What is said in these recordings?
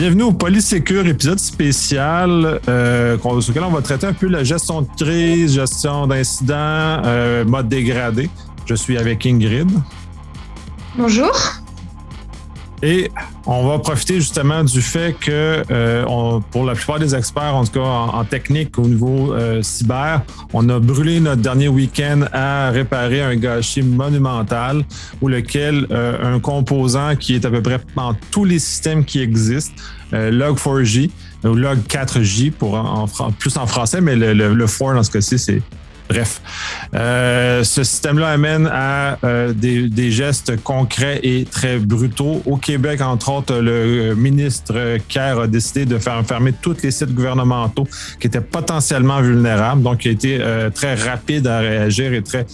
Bienvenue au Polysécure, épisode spécial euh, sur lequel on va traiter un peu la gestion de crise, gestion d'incidents, euh, mode dégradé. Je suis avec Ingrid. Bonjour. Et on va profiter justement du fait que euh, on, pour la plupart des experts, en tout cas en, technique au niveau euh, cyber, on a brûlé notre dernier week-end à réparer un gâchis monumental où lequel euh, un composant qui est à peu près dans tous les systèmes qui existent, Log4j ou Log4j pour en, plus en français, mais le, le, le 4 dans ce cas-ci, c'est Bref, euh, ce système-là amène à euh, des, gestes concrets et très brutaux. Au Québec, entre autres, le ministre Kerr a décidé de faire fermer tous les sites gouvernementaux qui étaient potentiellement vulnérables. Donc, il a été euh, très rapide à réagir et très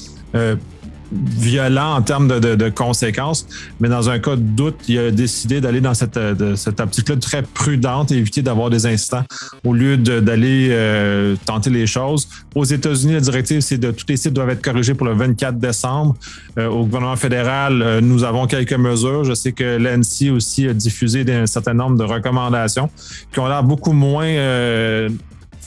violent en termes de, conséquences, mais dans un cas de doute, il a décidé d'aller dans cette, cette optique-là très prudente et éviter d'avoir des instants au lieu d'aller euh, tenter les choses. Aux États-Unis, la directive, c'est de tous les sites doivent être corrigés pour le 24 décembre. Euh, au gouvernement fédéral, euh, nous avons quelques mesures. Je sais que l'ANSI aussi a diffusé un certain nombre de recommandations qui ont l'air beaucoup moins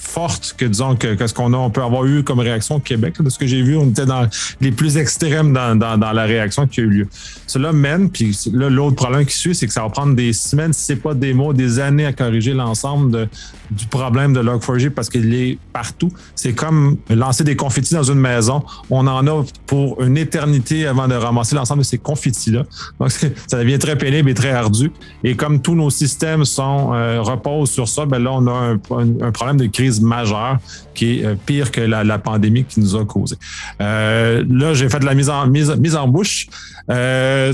forte que disons que, ce qu'on a, on peut avoir eu comme réaction au Québec. De ce que j'ai vu, on était dans les plus extrêmes dans, la réaction qui a eu lieu. Cela mène, puis là, l'autre problème qui suit, c'est que ça va prendre des semaines, si c'est pas des mois, des années à corriger l'ensemble du problème de Log4j parce qu'il est partout. C'est comme lancer des confettis dans une maison. On en a pour une éternité avant de ramasser l'ensemble de ces confettis-là. Donc, ça devient très pénible et très ardu. Et comme tous nos systèmes sont euh, reposent sur ça, ben là, on a un problème de crise majeure qui est euh, pire que la, pandémie qui nous a causé. Euh, là, j'ai fait de la mise en, mise, mise en bouche. Euh,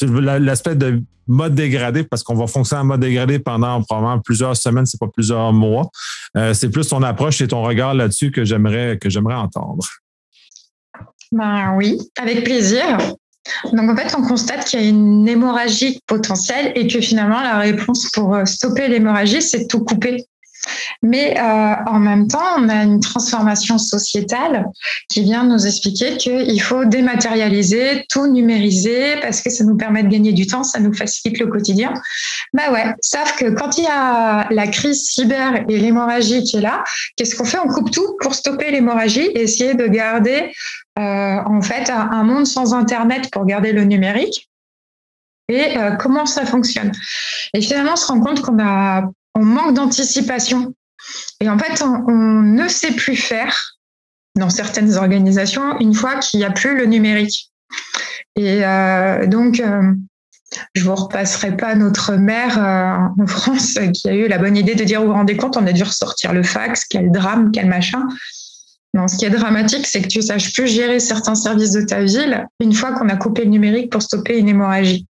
l'aspect de mode dégradé, parce qu'on va fonctionner en mode dégradé pendant probablement plusieurs semaines, c'est pas plusieurs mois. c'est plus ton approche et ton regard là-dessus que j'aimerais que j'aimerais entendre. Ben oui, avec plaisir. Donc en fait, on constate qu'il y a une hémorragie potentielle et que finalement la réponse pour stopper l'hémorragie, c'est de tout couper. Mais euh, en même temps, on a une transformation sociétale qui vient nous expliquer qu'il faut dématérialiser, tout numériser, parce que ça nous permet de gagner du temps, ça nous facilite le quotidien. Bah ouais, sauf que quand il y a la crise cyber et l'hémorragie qui est là, qu'est-ce qu'on fait? On coupe tout pour stopper l'hémorragie et essayer de garder euh, en fait un monde sans Internet pour garder le numérique et euh, comment ça fonctionne? Et finalement, on se rend compte qu'on a on manque d'anticipation. Et en fait, on, ne sait plus faire dans certaines organisations une fois qu'il n'y a plus le numérique. Et euh, donc, euh, je vous repasserai pas notre maire euh, en France qui a eu la bonne idée de dire vous vous rendez compte, on a dû ressortir le fax, quel drame, quel machin. Non, ce qui est dramatique, c'est que tu ne saches plus gérer certains services de ta ville une fois qu'on a coupé le numérique pour stopper une hémorragie.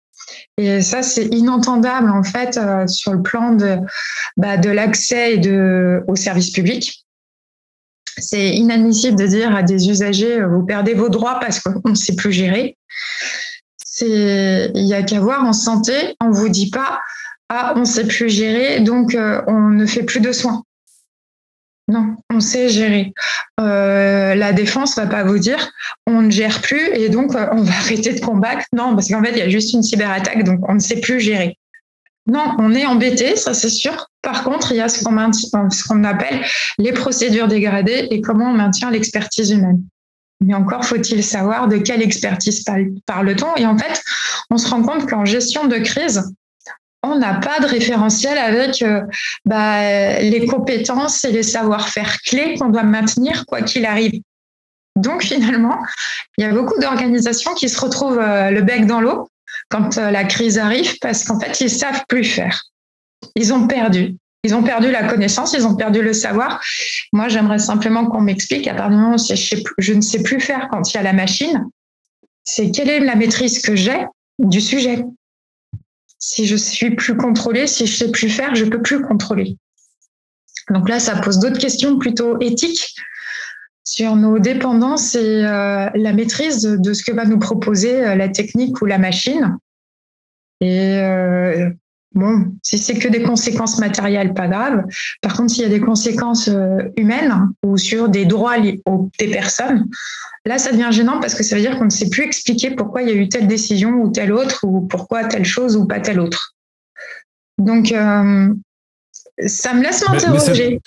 Et ça, c'est inentendable en fait euh, sur le plan de, bah, l'accès aux services publics. C'est inadmissible de dire à des usagers euh, vous perdez vos droits parce qu'on ne sait plus gérer. Il y a qu'à voir en santé, on vous dit pas ah on ne sait plus gérer donc euh, on ne fait plus de soins. Non, on sait gérer. Euh, la défense va pas vous dire on ne gère plus et donc euh, on va arrêter de combattre. Non, parce qu'en fait, il y a juste une cyberattaque, donc on ne sait plus gérer. Non, on est embêté, ça c'est sûr. Par contre, il y a ce qu'on appelle les procédures dégradées et comment on maintient l'expertise humaine. Mais encore faut-il savoir de quelle expertise parle-t-on. Et en fait, on se rend compte qu'en gestion de crise, on n'a pas de référentiel avec euh, bah, les compétences et les savoir-faire clés qu'on doit maintenir quoi qu'il arrive. Donc finalement, il y a beaucoup d'organisations qui se retrouvent euh, le bec dans l'eau quand euh, la crise arrive parce qu'en fait, ils savent plus faire. Ils ont perdu. Ils ont perdu la connaissance, ils ont perdu le savoir. Moi, j'aimerais simplement qu'on m'explique, à partir du moment où je ne sais plus faire quand il y a la machine, c'est quelle est la maîtrise que j'ai du sujet si je suis plus contrôlée, si je sais plus faire, je peux plus contrôler. Donc là, ça pose d'autres questions plutôt éthiques sur nos dépendances et euh, la maîtrise de, ce que va nous proposer euh, la technique ou la machine. Euh, bon, si c'est que des conséquences matérielles, pas grave. Par contre, s'il y a des conséquences humaines ou sur des droits des personnes, Là, ça devient gênant parce que ça veut dire qu'on ne sait plus expliquer pourquoi il y a eu telle décision ou telle autre, ou pourquoi telle chose ou pas telle autre. Donc, ça me laisse m'interroger.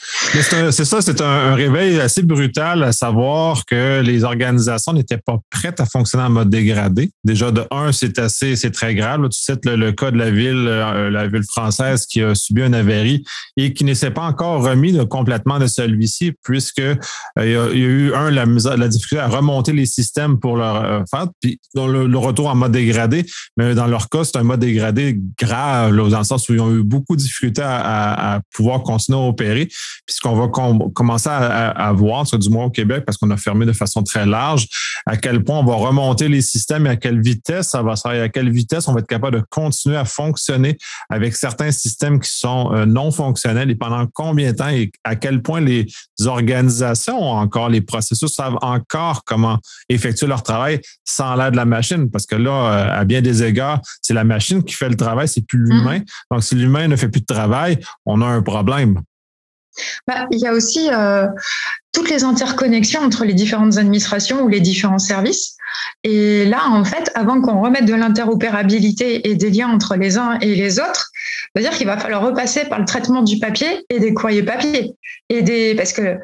C'est ça, c'est un, réveil assez brutal à savoir que les organisations n'étaient pas prêtes à fonctionner en mode dégradé. Déjà, de un, c'est assez, c'est très grave. tu cites le, cas de la ville, euh, la ville française qui a subi un avarie et qui ne s'est pas encore remis complètement de celui-ci, puisque euh, il, y a, eu un la, la difficulté à remonter les systèmes pour leur euh, faire, puis le, retour en mode dégradé. Mais dans leur cas, c'est un mode dégradé grave, dans le sens où ils ont eu beaucoup de difficultés à pouvoir continuer à opérer. Puis ce qu'on va commencer à, voir, du moins au Québec, parce qu'on a fermé de façon très large, à quel point on va remonter les systèmes et à quelle vitesse ça va se faire, à quelle vitesse on va être capable de continuer à fonctionner avec certains systèmes qui sont euh, non fonctionnels et pendant combien de temps et à quel point les organisations ont encore, les processus savent encore comment effectuer leur travail sans l'aide de la machine. Parce que là, euh, à bien des égards, c'est la machine qui fait le travail, c'est plus l'humain. Mmh. Donc, si l'humain ne fait plus de travail, on a un problème. Bah, il y a aussi euh, toutes les interconnexions entre les différentes administrations ou les différents services. Et là, en fait, avant qu'on remette de l'interopérabilité et des liens entre les uns et les autres, c'est-à-dire qu'il va falloir repasser par le traitement du papier et des courriers papier. Et des, parce que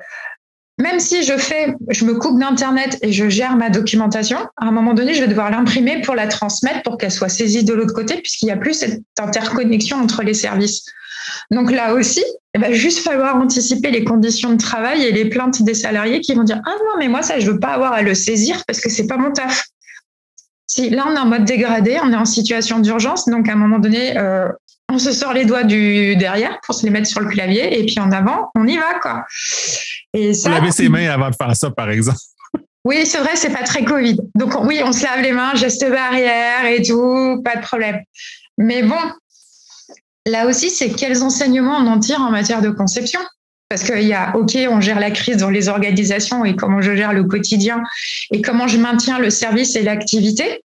même si je fais, je me coupe d'Internet et je gère ma documentation, à un moment donné, je vais devoir l'imprimer pour la transmettre pour qu'elle soit saisie de l'autre côté, puisqu'il n'y a plus cette interconnexion entre les services. Donc là aussi, il va juste falloir anticiper les conditions de travail et les plaintes des salariés qui vont dire ah non mais moi ça je veux pas avoir à le saisir parce que c'est pas mon taf. Si là on est en mode dégradé, on est en situation d'urgence, donc à un moment donné euh, on se sort les doigts du derrière pour se les mettre sur le clavier et puis en avant on y va quoi. Et ça. Laver ses mains avant de faire ça par exemple. Oui, c'est vrai, c'est pas très Covid. Donc oui, on se lave les mains, geste barrière et tout, pas de problème. Mais bon, Là aussi, c'est quels enseignements on en tire en matière de conception? Parce qu'il y a, OK, on gère la crise dans les organisations et comment je gère le quotidien et comment je maintiens le service et l'activité.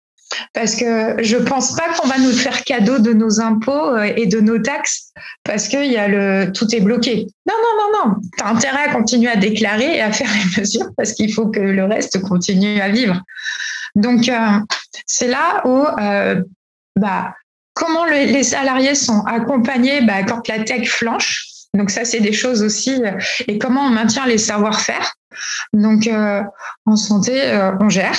Parce que je pense pas qu'on va nous faire cadeau de nos impôts euh, et de nos taxes parce que y a le, tout est bloqué. Non, non, non, non. Tu as intérêt à continuer à déclarer et à faire les mesures parce qu'il faut que le reste continue à vivre. Donc, euh, c'est là où euh, bah, Comment les salariés sont accompagnés bah, quand la tech flanche donc ça, c'est des choses aussi. Euh, et comment on maintient les savoir-faire Donc euh, en santé, euh, on gère.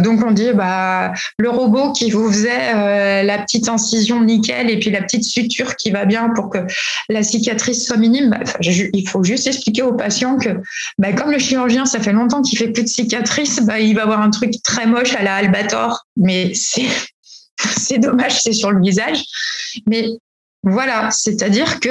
donc on dit bah le robot qui vous faisait la petite incision nickel et puis la petite suture qui va bien pour que la cicatrice soit minime. Bah, il faut juste expliquer aux patients que bah, comme le chirurgien ça fait longtemps qu'il fait plus de cicatrices, bah, il va avoir un truc très moche à la Albator, mais c'est c'est dommage, c'est sur le visage. Mais voilà, c'est-à-dire que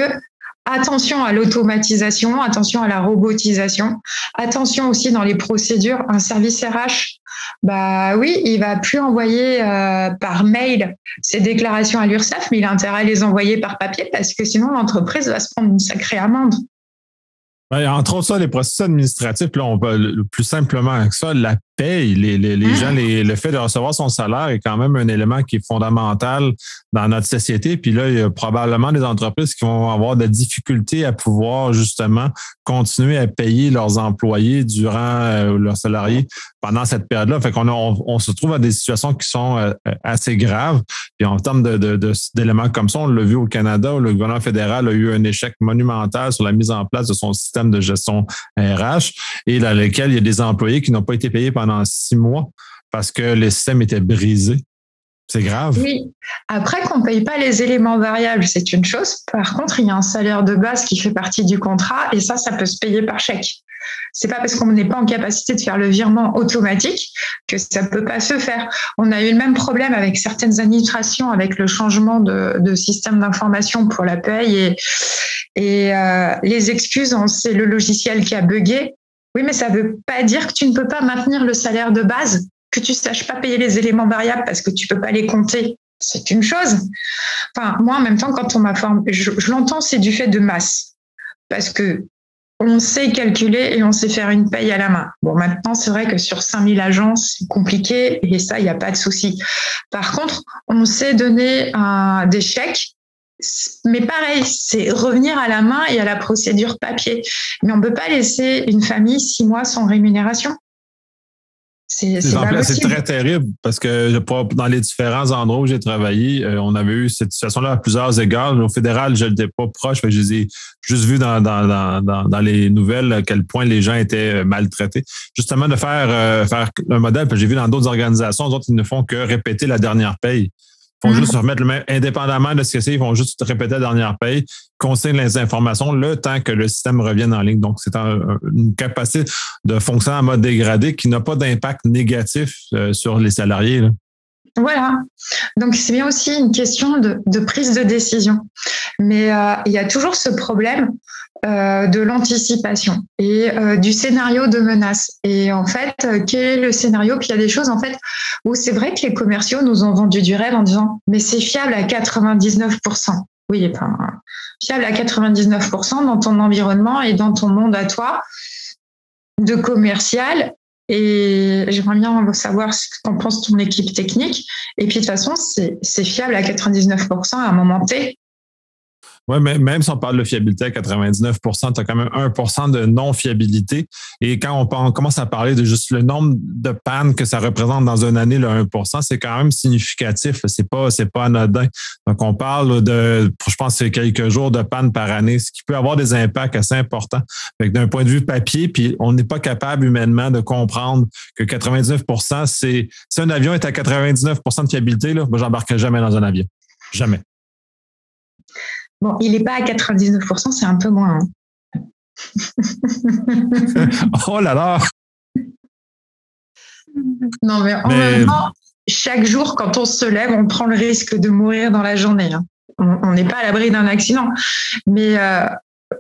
attention à l'automatisation, attention à la robotisation, attention aussi dans les procédures. Un service RH, bah oui, il va plus envoyer euh, par mail ses déclarations à l'URSSAF, mais il a intérêt à les envoyer par papier parce que sinon l'entreprise va se prendre une sacrée amende. Entre autres, ça, les processus administratifs, là, on peut, le plus simplement que ça, la les, les, les gens, les, le fait de recevoir son salaire est quand même un élément qui est fondamental dans notre société. Puis là, il y a probablement des entreprises qui vont avoir des difficultés à pouvoir justement continuer à payer leurs employés durant euh, leurs salariés pendant cette période-là. Fait qu'on on, se trouve à des situations qui sont euh, assez graves. Puis en termes de, d'éléments comme ça, on l'a vu au Canada où le gouvernement fédéral a eu un échec monumental sur la mise en place de son système de gestion RH et dans lequel il y a des employés qui n'ont pas été payés pendant six mois parce que le système était brisé. C'est grave. Oui. Après qu'on ne paye pas les éléments variables, c'est une chose. Par contre, il y a un salaire de base qui fait partie du contrat et ça, ça peut se payer par chèque. C'est pas parce qu'on n'est pas en capacité de faire le virement automatique que ça peut pas se faire. On a eu le même problème avec certaines administrations avec le changement de, système d'information pour la paye et, et euh, les excuses, c'est le logiciel qui a bugué. Oui, mais ça ne veut pas dire que tu ne peux pas maintenir le salaire de base, que tu ne saches pas payer les éléments variables parce que tu ne peux pas les compter. C'est une chose. Enfin, moi, en même temps, quand on m'a formé, je, l'entends, c'est du fait de masse. Parce que on sait calculer et on sait faire une paye à la main. Bon, maintenant, c'est vrai que sur 5000 agents, c'est compliqué et ça, il n'y a pas de souci. Par contre, on sait donner un, des chèques mais pareil, c'est revenir à la main et à la procédure papier. Mais on ne peut pas laisser une famille six mois sans rémunération. C'est très terrible parce que dans les différents endroits où j'ai travaillé, euh, on avait eu cette situation-là à plusieurs égards. Au fédéral, je n'étais pas proche, mais je les ai juste vus dans, dans, dans, dans, les nouvelles à quel point les gens étaient euh, maltraités. Justement, de faire, euh, faire un modèle, j'ai vu dans d'autres organisations, d'autres, ils ne font que répéter la dernière paye. Ils vont mm-hmm. juste se remettre le même, indépendamment de ce que c'est, ils vont juste répéter la dernière paye, consignent les informations le temps que le système revienne en ligne. Donc, c'est une capacité de fonctionner en mode dégradé qui n'a pas d'impact négatif euh, sur les salariés. Voilà. Donc, c'est bien aussi une question de, prise de décision. Mais euh, il y a toujours ce problème euh, de l'anticipation et euh, du scénario de menace. Et en fait, quel est le scénario? Puis il y a des choses en fait où c'est vrai que les commerciaux nous ont vendu du rêve en disant mais c'est fiable à 99%. Oui, enfin, fiable à 99% dans ton environnement et dans ton monde à toi de commercial. Et j'aimerais bien savoir ce qu'en pense ton équipe technique. Et puis de toute façon, c'est fiable à 99% à un moment T. Oui, mais même si on parle de fiabilité à 99 tu as quand même 1% de non-fiabilité. Et quand on, commence à parler de juste le nombre de pannes que ça représente dans une année, le 1% c'est quand même significatif. C'est pas, pas anodin. Donc, on parle de, je pense, quelques jours de panne par année, ce qui peut avoir des impacts assez importants. D'un point de vue papier, puis on n'est pas capable humainement de comprendre que 99% c'est, si un avion est à 99% de fiabilité, là, moi, j'embarquerai jamais dans un avion. Jamais. Bon, il n'est pas à 99%, c'est un peu moins. Hein. oh là là Non, mais en même temps, chaque jour, quand on se lève, on prend le risque de mourir dans la journée. Hein. On n'est pas à l'abri d'un accident. Mais euh,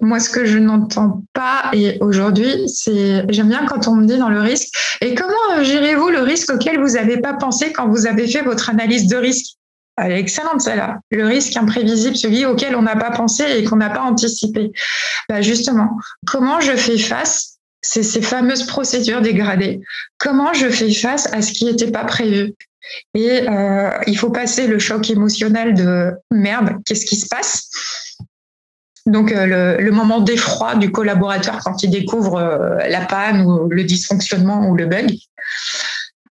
moi, ce que je n'entends pas, et aujourd'hui, c'est j'aime bien quand on me dit dans le risque, et comment gérez-vous le risque auquel vous n'avez pas pensé quand vous avez fait votre analyse de risque? Elle est excellente celle-là. Le risque imprévisible, celui auquel on n'a pas pensé et qu'on n'a pas anticipé. Bah justement, comment je fais face C'est ces fameuses procédures dégradées? Comment je fais face à ce qui n'était pas prévu? Et euh, il faut passer le choc émotionnel de merde, qu'est-ce qui se passe? Donc euh, le, moment d'effroi du collaborateur quand il découvre euh, la panne ou le dysfonctionnement ou le bug.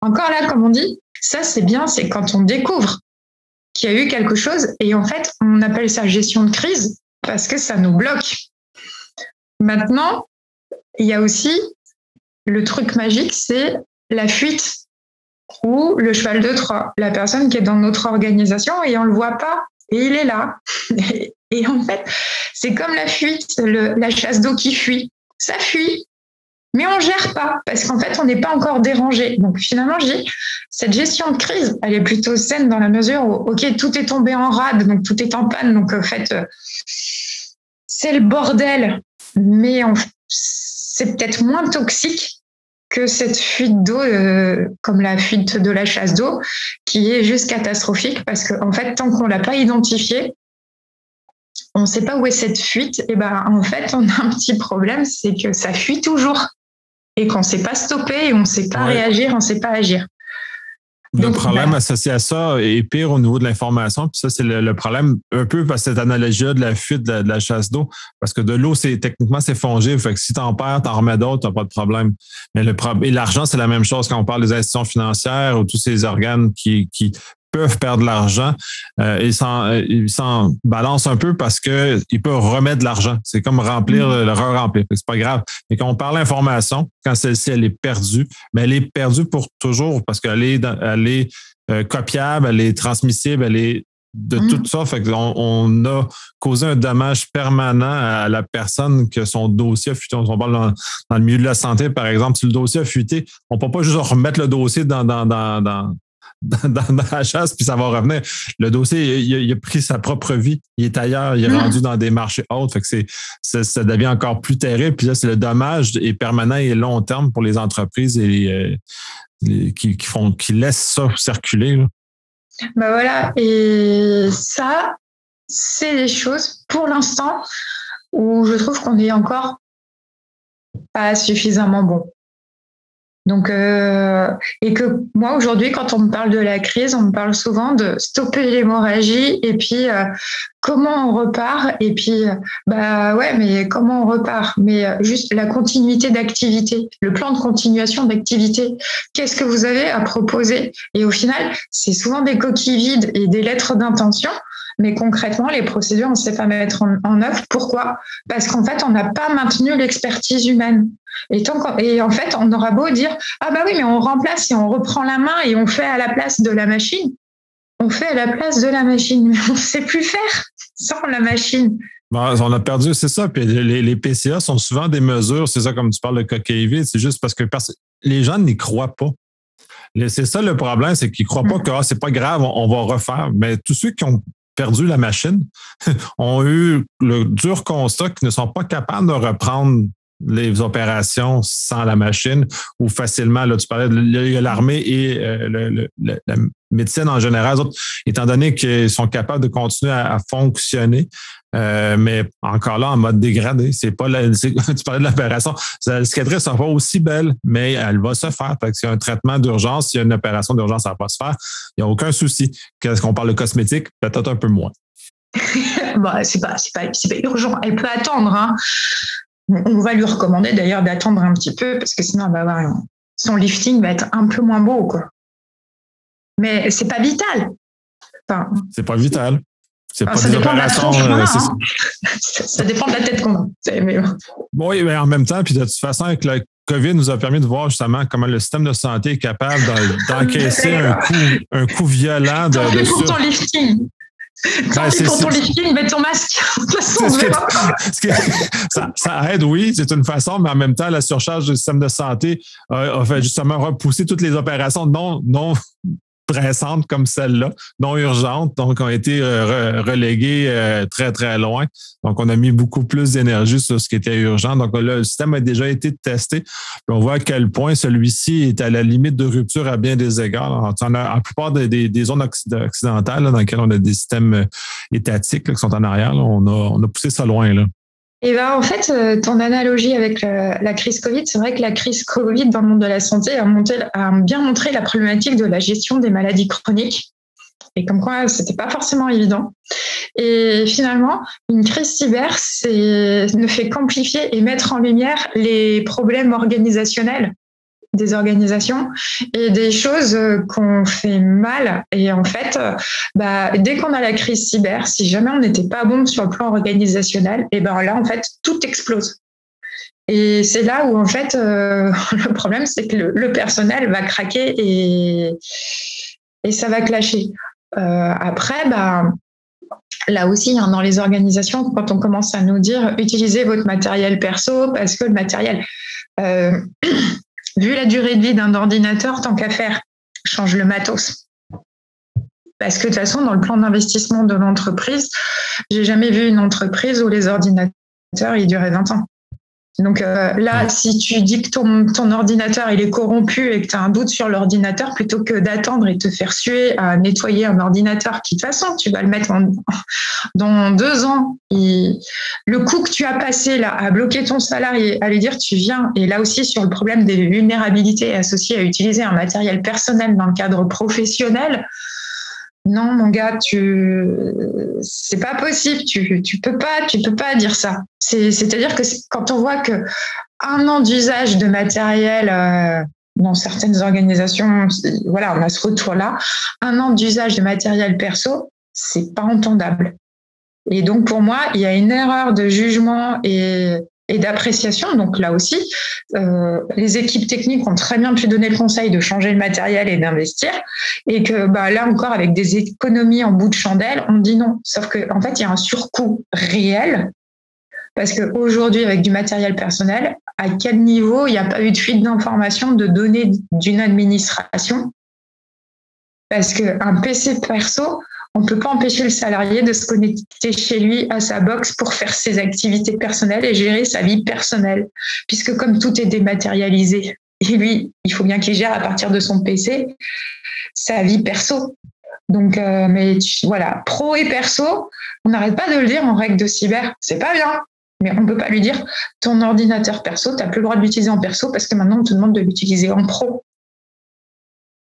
Encore là, comme on dit, ça c'est bien, c'est quand on découvre qu'il y a eu quelque chose. Et en fait, on appelle ça gestion de crise parce que ça nous bloque. Maintenant, il y a aussi le truc magique, c'est la fuite ou le cheval de Troie, la personne qui est dans notre organisation et on ne le voit pas et il est là. Et, en fait, c'est comme la fuite, la chasse d'eau qui fuit. Ça fuit, mais on gère pas parce qu'en fait, on n'est pas encore dérangé. Donc finalement, je dis, cette gestion de crise, elle est plutôt saine dans la mesure où, ok, tout est tombé en rade, donc tout est en panne, donc en fait, euh, c'est le bordel, mais c'est peut-être moins toxique que cette fuite d'eau, euh, comme la fuite de la chasse d'eau, qui est juste catastrophique parce qu'en en fait, tant qu'on l'a pas identifiée, on ne sait pas où est cette fuite, et ben en fait, on a un petit problème, c'est que ça fuit toujours et qu'on ne sait pas stopper et on ne sait pas réagir, on ne sait pas agir. Le problème ben, associé à ça est pire au niveau de l'information. Puis ça, c'est le, problème un peu parce cette analogie de la fuite de la, chasse d'eau. Parce que de l'eau, c'est techniquement, c'est fongé. Fait que si tu en perds, tu en remets d'autres, tu pas de problème. Mais le et l'argent, c'est la même chose quand on parle des institutions financières ou tous ces organes qui, qui peuvent perdre de l'argent, euh, ils s'en balancent un peu parce qu'ils peuvent remettre de l'argent. C'est comme remplir mm. le, re-remplir. C'est pas grave. Mais quand on parle d'information, quand celle-ci elle est perdue, mais elle est perdue pour toujours parce qu'elle est, elle est euh, copiable, elle est transmissible, elle est de mm. tout ça. Fait on a causé un dommage permanent à la personne que son dossier a fuité. On parle dans, le milieu de la santé, par exemple, si le dossier a fuité, on ne peut pas juste remettre le dossier dans, dans, dans, dans, la chasse, puis ça va revenir. Le dossier, il, a pris sa propre vie. Il est ailleurs, il est mm. rendu dans des marchés hauts. Fait que c'est, ça, devient encore plus terrible. Puis là, c'est le dommage est permanent et long terme pour les entreprises et euh, qui, font, qui laissent ça circuler. Ben voilà. Et ça, c'est des choses, pour l'instant, où je trouve qu'on est encore pas suffisamment bon. Donc, euh, et que moi aujourd'hui, quand on me parle de la crise, on me parle souvent de stopper l'hémorragie et puis euh, comment on repart. Et puis, euh, bah ouais, mais comment on repart? Mais juste la continuité d'activité, le plan de continuation d'activité. Qu'est-ce que vous avez à proposer? Et au final, c'est souvent des coquilles vides et des lettres d'intention. Mais concrètement, les procédures, on ne sait pas mettre en, en œuvre. Pourquoi? Parce qu'en fait, on n'a pas maintenu l'expertise humaine. Et, tant et en fait, on aura beau dire Ah, bah oui, mais on remplace et on reprend la main et on fait à la place de la machine. On fait à la place de la machine, mais on ne sait plus faire sans la machine. on a perdu, c'est ça. Puis les, PCA sont souvent des mesures, c'est ça, comme tu parles de coquille vide, c'est juste parce que les gens n'y croient pas. C'est ça le problème, c'est qu'ils ne croient pas mm. que ah, c'est pas grave, on, va refaire. Mais tous ceux qui ont perdu la machine ont eu le dur constat qu'ils ne sont pas capables de reprendre les opérations sans la machine ou facilement, là, tu parlais de l'armée et euh, la médecine en général, étant donné qu'ils sont capables de continuer à, fonctionner, euh, mais encore là en mode dégradé. C'est pas la, tu parlais de l'opération. La cicatrice sera pas aussi belle, mais elle va se faire. Parce qu'il y a un traitement d'urgence, s'il y a une opération d'urgence, ça va pas se faire. Il n'y a aucun souci. Qu'est-ce qu'on parle de cosmétique? Peut-être un peu moins. bah, c'est pas, pas, pas, urgent. Elle peut attendre. Hein. On va lui recommander d'ailleurs d'attendre un petit peu parce que sinon, va avoir son lifting va être un peu moins beau. Quoi. Mais c'est pas vital. Enfin, c'est pas vital. C'est pas ça, dépend de la euh, hein. ça, dépend de la tête qu'on a. Bon, oui, mais en même temps, puis de toute façon, avec le COVID nous a permis de voir justement comment le système de santé est capable d'encaisser un coup, un coup violent de, de pour ton lifting. Quand ben, pour ton lifting, mets ton masque. ça, aide, oui, c'est une façon, mais en même temps, la surcharge du système de santé a fait justement repousser toutes les opérations non, non pressantes comme celle-là, non urgentes, donc ont été euh, reléguées euh, très, très loin. Donc, on a mis beaucoup plus d'énergie sur ce qui était urgent. Donc là, le système a déjà été testé. on voit à quel point celui-ci est à la limite de rupture à bien des égards. En, la plupart des, zones occidentales dans lesquelles on a des systèmes euh, étatiques qui sont en arrière, on, a, on a poussé ça loin. Là. Et ben, en fait, euh, ton analogie avec la crise Covid, c'est vrai que la crise Covid dans le monde de la santé a, a bien montré la problématique de la gestion des maladies chroniques. Et comme quoi, c'était pas forcément évident. Et finalement, une crise cyber ne fait qu'amplifier et mettre en lumière les problèmes organisationnels des organisations et des choses euh, qu'on fait mal. Et en fait, euh, bah, dès qu'on a la crise cyber, si jamais on n'était pas bon sur le plan organisationnel, et ben là, en fait, tout explose. Et c'est là où, en fait, euh, le problème, c'est que le, personnel va craquer et, et ça va clasher. après, bah, là aussi, hein, dans les organisations, quand on commence à nous dire utilisez votre matériel perso parce que le matériel, vu la durée de vie d'un ordinateur, tant qu'à faire, change le matos. Parce que de toute façon, dans le plan d'investissement de l'entreprise, j'ai jamais vu une entreprise où les ordinateurs ils duraient 20 ans. Donc euh, là, si tu dis que ton, ton, ordinateur il est corrompu et que tu as un doute sur l'ordinateur, plutôt que d'attendre et te faire suer à nettoyer un ordinateur qui de toute façon tu vas le mettre en, dans deux ans, le coût que tu as passé là à bloquer ton salarié, à lui dire tu viens, et là aussi sur le problème des vulnérabilités associées à utiliser un matériel personnel dans le cadre professionnel, non mon gars tu c'est pas possible. Tu tu peux pas tu peux pas dire ça. C'est c'est à dire que quand on voit que un an d'usage de matériel euh, dans certaines organisations voilà on a ce retour là un an d'usage de matériel perso c'est pas entendable. Et donc pour moi il y a une erreur de jugement et et d'appréciation. Donc là aussi, euh, les équipes techniques ont très bien pu donner le conseil de changer le matériel et d'investir. Et que bah, là encore, avec des économies en bout de chandelle, on dit non. Sauf qu'en en fait, il y a un surcoût réel. Parce qu'aujourd'hui, avec du matériel personnel, à quel niveau il n'y a pas eu de fuite d'informations, de données d'une administration? Parce qu'un PC perso, on ne peut pas empêcher le salarié de se connecter chez lui à sa box pour faire ses activités personnelles et gérer sa vie personnelle, puisque comme tout est dématérialisé, et lui, il faut bien qu'il gère à partir de son PC sa vie perso. Donc, euh, mais voilà, pro et perso, on n'arrête pas de le dire en règle de cyber, c'est pas bien. Mais on ne peut pas lui dire ton ordinateur perso, tu n'as plus le droit de l'utiliser en perso parce que maintenant on te demande de l'utiliser en pro.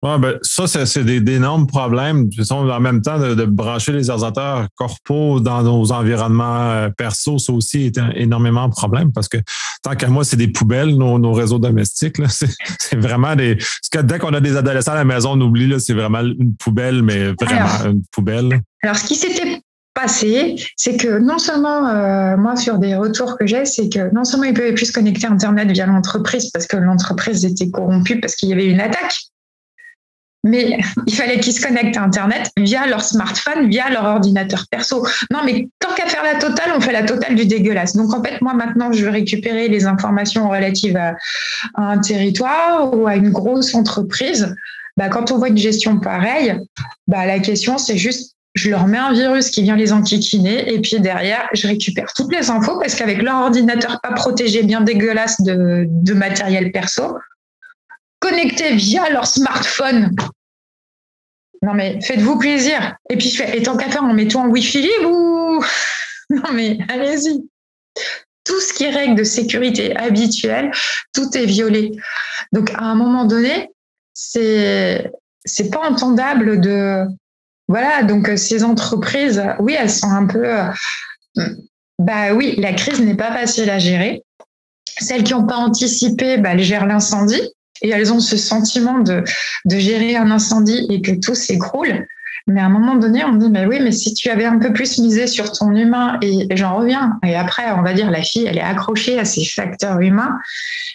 Ouais, ben, ça, c'est d'énormes problèmes. De en même temps, de, brancher les ordinateurs corporels dans nos environnements euh, perso, ça aussi est énormément de problème parce que tant qu'à moi, c'est des poubelles, nos, réseaux domestiques. C'est vraiment des. dès qu'on a des adolescents à la maison, on oublie, c'est vraiment une poubelle, mais vraiment une poubelle. Alors, ce qui s'était passé, c'est que non seulement, euh, moi, sur des retours que j'ai, c'est que non seulement ils pouvaient plus se connecter à Internet via l'entreprise parce que l'entreprise était corrompue parce qu'il y avait une attaque, mais il fallait qu'ils se connectent à Internet via leur smartphone, via leur ordinateur perso. Non, mais tant qu'à faire la totale, on fait la totale du dégueulasse. Donc en fait, moi maintenant, je veux récupérer les informations relatives à, un territoire ou à une grosse entreprise. Bah, quand on voit une gestion pareille, bah, la question c'est juste je leur mets un virus qui vient les enquiquiner et puis derrière, je récupère toutes les infos parce qu'avec leur ordinateur pas protégé, bien dégueulasse de, de matériel perso, connecté via leur smartphone non, mais faites-vous plaisir. Et puis je fais, tant qu'à faire, en mettant en Wi-Fi ou. Non, mais allez-y. Tout ce qui est règle de sécurité habituelle, tout est violé. Donc, à un moment donné, c'est, c'est pas entendable de. Voilà, donc ces entreprises, oui, elles sont un peu. Bah oui, la crise n'est pas facile à gérer. Celles qui n'ont pas anticipé, bah, elles gèrent l'incendie et elles ont ce sentiment de, de gérer un incendie et que tout s'écroule. Mais à un moment donné, on dit, mais oui, mais si tu avais un peu plus misé sur ton humain, et j'en reviens, et après, on va dire, la fille, elle est accrochée à ses facteurs humains,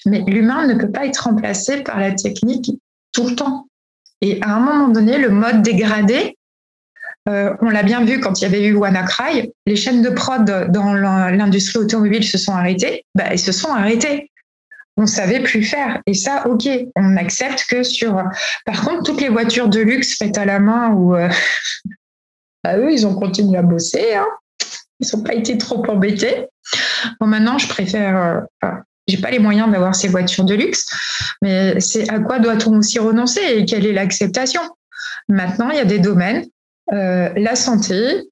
mais l'humain ne peut pas être remplacé par la technique tout le temps. Et à un moment donné, le mode dégradé, euh, on l'a bien vu quand il y avait eu WannaCry, les chaînes de prod dans l'industrie automobile se sont arrêtées, bah, elles se sont arrêtées on savait plus faire. Et ça, ok, on accepte que sur. Par contre, toutes les voitures de luxe faites à la main ou euh... bah, eux, ils ont continué à bosser. Hein. Ils n'ont pas été trop embêtés. Bon, maintenant, je préfère. Euh... j'ai pas les moyens d'avoir ces voitures de luxe, mais c'est à quoi doit-on aussi renoncer et quelle est l'acceptation? Maintenant, il y a des domaines, euh, la santé,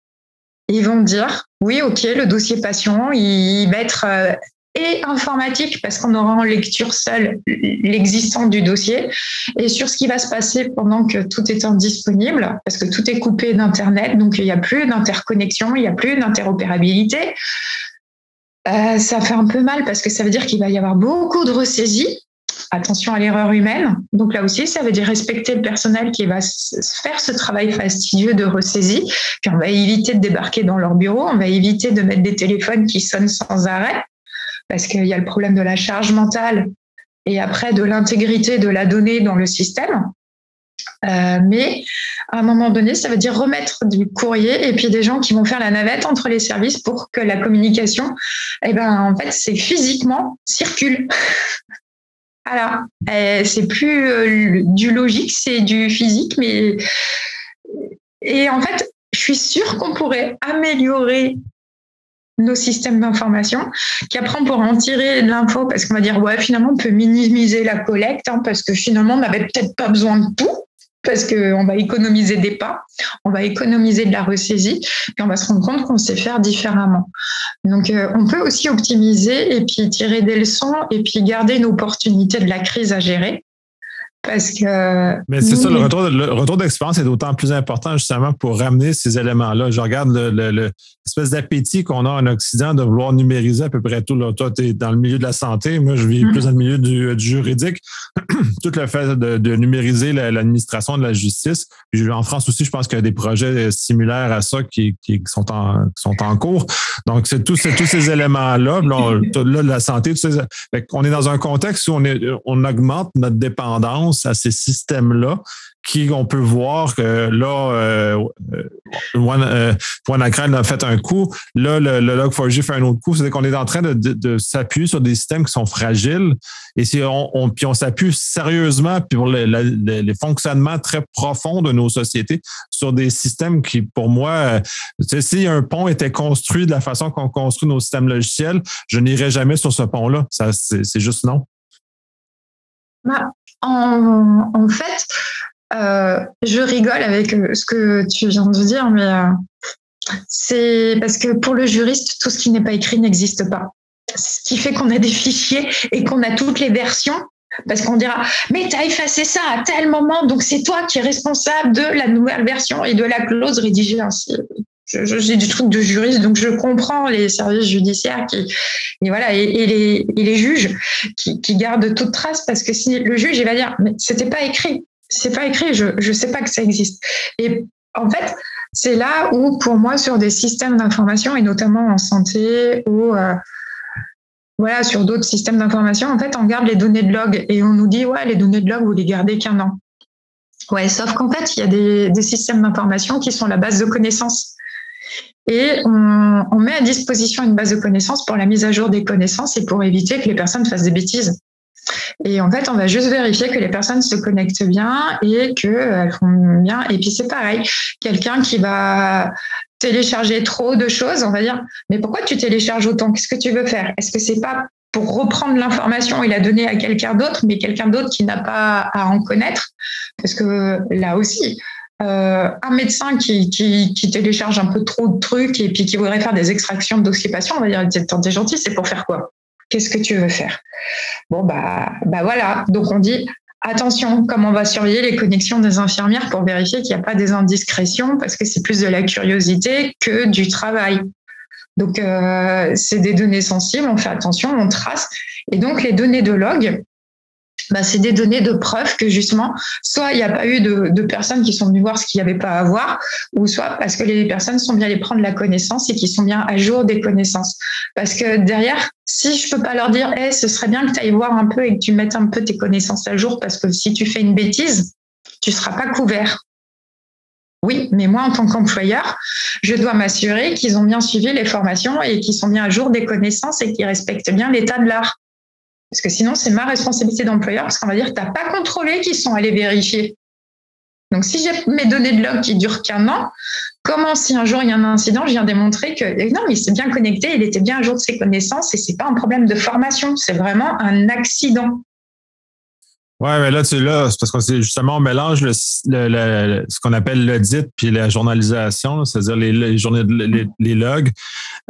ils vont dire oui, ok, le dossier patient, il va être euh, et informatique parce qu'on aura en lecture seule l'existence du dossier et sur ce qui va se passer pendant que tout est indisponible parce que tout est coupé d'internet donc il n'y a plus d'interconnexion il n'y a plus d'interopérabilité. Euh, ça fait un peu mal parce que ça veut dire qu'il va y avoir beaucoup de ressaisies attention à l'erreur humaine. Donc là aussi ça veut dire respecter le personnel qui va faire ce travail fastidieux de ressaisie puis on va éviter de débarquer dans leur bureau on va éviter de mettre des téléphones qui sonnent sans arrêt parce qu'il y a le problème de la charge mentale et après de l'intégrité de la donnée dans le système. Euh, mais à un moment donné, ça veut dire remettre du courrier et puis des gens qui vont faire la navette entre les services pour que la communication, eh ben, en fait, c'est physiquement circule. voilà. C'est plus euh, du logique, c'est du physique, mais et en fait, je suis sûre qu'on pourrait améliorer nos systèmes d'information, qu'après on pourra en tirer de l'info parce qu'on va dire ouais finalement on peut minimiser la collecte hein, parce que finalement on n'avait peut-être pas besoin de tout parce qu'on va économiser des pas, on va économiser de la ressaisie, puis on va se rendre compte qu'on sait faire différemment. Donc euh, on peut aussi optimiser et puis tirer des leçons et puis garder une opportunité de la crise à gérer. Parce que. Mais c'est ça, le retour, le retour d'expérience est d'autant plus important justement pour ramener ces éléments-là. Je regarde l'espèce d'appétit qu'on a en Occident de vouloir numériser à peu près tout. Là. Toi, tu es dans le milieu de la santé, moi, je vis mm-hmm. plus dans le milieu du, juridique. tout le fait de, numériser l'administration de la justice. en France aussi, je pense qu'il y a des projets similaires à ça qui, qui, sont, en, sont en cours. Donc, c'est tous ces éléments-là. Là, la santé, on est dans un contexte où on, est, on augmente notre dépendance à ces systèmes-là qui on peut voir que là, euh, euh, euh a fait un coup, là, le, le Log4j fait un autre coup. C'est qu'on est en train de, s'appuyer sur des systèmes qui sont fragiles et si on, puis on s'appuie sérieusement pour les, fonctionnements très profonds de nos sociétés sur des systèmes qui, pour moi, euh, si un pont était construit de la façon qu'on construit nos systèmes logiciels, je n'irai jamais sur ce pont-là. Ça, c'est juste non. Bah, en, fait, euh, je rigole avec euh, ce que tu viens de dire, mais c'est parce que pour le juriste, tout ce qui n'est pas écrit n'existe pas. ce qui fait qu'on a des fichiers et qu'on a toutes les versions. Parce qu'on dira, mais tu as effacé ça à tel moment, donc c'est toi qui es responsable de la nouvelle version et de la clause rédigée ainsi. J'ai du truc de juriste, donc je comprends les services judiciaires qui, et voilà, et les, juges qui, qui, gardent toute trace parce que si le juge il va dire, mais c'était pas écrit, c'est pas écrit, je je sais pas que ça existe. Et en fait, c'est là où, pour moi, sur des systèmes d'information et notamment en santé ou euh, voilà, sur d'autres systèmes d'information, en fait, on garde les données de log et on nous dit, ouais, les données de log, vous les gardez qu'un an. Ouais, sauf qu'en fait, il y a des, systèmes d'information qui sont la base de connaissances. Et on, met à disposition une base de connaissances pour la mise à jour des connaissances et pour éviter que les personnes fassent des bêtises. Et en fait, on va juste vérifier que les personnes se connectent bien et qu'elles font bien. Et puis c'est pareil, quelqu'un qui va télécharger trop de choses, on va dire, mais pourquoi tu télécharges autant? Qu'est-ce que tu veux faire? Est-ce que c'est pas pour reprendre l'information et la donner à quelqu'un d'autre, mais quelqu'un d'autre qui n'a pas à en connaître? Parce que là aussi, euh, un médecin qui, télécharge un peu trop de trucs et puis qui voudrait faire des extractions patients, on va dire, t'es gentil, c'est pour faire quoi? Qu'est-ce que tu veux faire? Bon, bah, bah voilà. Donc, on dit attention, comment on va surveiller les connexions des infirmières pour vérifier qu'il n'y a pas des indiscrétions parce que c'est plus de la curiosité que du travail. Donc, euh, c'est des données sensibles, on fait attention, on trace. Et donc, les données de log, bah, c'est des données de preuve que justement, soit il n'y a pas eu de, de, personnes qui sont venues voir ce qu'il n'y avait pas à voir, ou soit parce que les personnes sont bien allées prendre la connaissance et qui sont bien à jour des connaissances. Parce que derrière, si je peux pas leur dire, hey, ce serait bien que tu ailles voir un peu et que tu mettes un peu tes connaissances à jour, parce que si tu fais une bêtise, tu seras pas couvert. Oui, mais moi, en tant qu'employeur, je dois m'assurer qu'ils ont bien suivi les formations et qu'ils sont bien à jour des connaissances et qu'ils respectent bien l'état de l'art. Parce que sinon, c'est ma responsabilité d'employeur, parce qu'on va dire tu n'as pas contrôlé qu'ils sont allés vérifier. Donc, si j'ai mes données de log qui durent qu'un an, comment si un jour il y a un incident, je viens démontrer que non, mais il s'est bien connecté, il était bien à jour de ses connaissances et c'est pas un problème de formation, c'est vraiment un accident. Ouais, mais là, tu là, c'est parce que justement, on mélange le, ce qu'on appelle l'audit puis la journalisation, c'est-à-dire les, les, journées, les, les logs,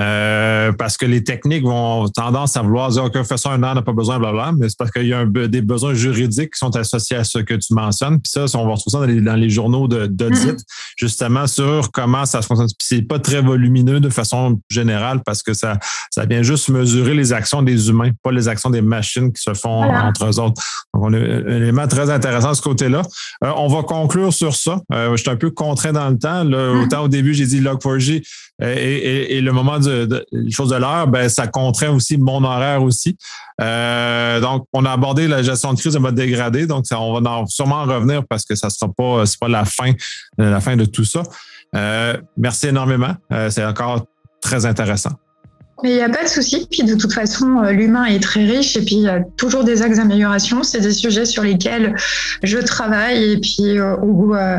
euh, parce que les techniques vont tendance à vouloir dire, OK, fais ça un an, n'a pas besoin, blablabla, mais c'est parce qu'il y a des besoins juridiques qui sont associés à ce que tu mentionnes. Puis ça, on va retrouver ça dans les, dans les journaux d'audit, mm-hmm. justement, sur comment ça se fonctionne. Puis c'est pas très volumineux de façon générale parce que ça, ça vient juste mesurer les actions des humains, pas les actions des machines qui se font entre eux autres. Donc, on a, élément très intéressant de ce côté-là. Euh, on va conclure sur ça. Euh, je suis un peu contraint dans le temps. Mm-hmm. Autant au début, j'ai dit Log4j euh, et, le moment de, de, chose de l'heure, ben, ça contraint aussi mon horaire aussi. donc, on a abordé la gestion de crise de mode dégradé. Donc, ça, on va sûrement revenir parce que ça ne sera pas, c'est pas la fin, la fin de tout ça. merci énormément. c'est encore très intéressant. Mais il n'y a pas de souci. Puis de toute façon, euh, l'humain est très riche et puis il y a toujours des axes d'amélioration. C'est des sujets sur lesquels je travaille et puis euh, euh,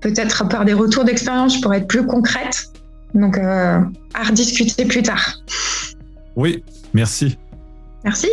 peut-être par des retours d'expérience, je pourrais être plus concrète. Donc, à rediscuter plus tard. Oui, merci. Merci.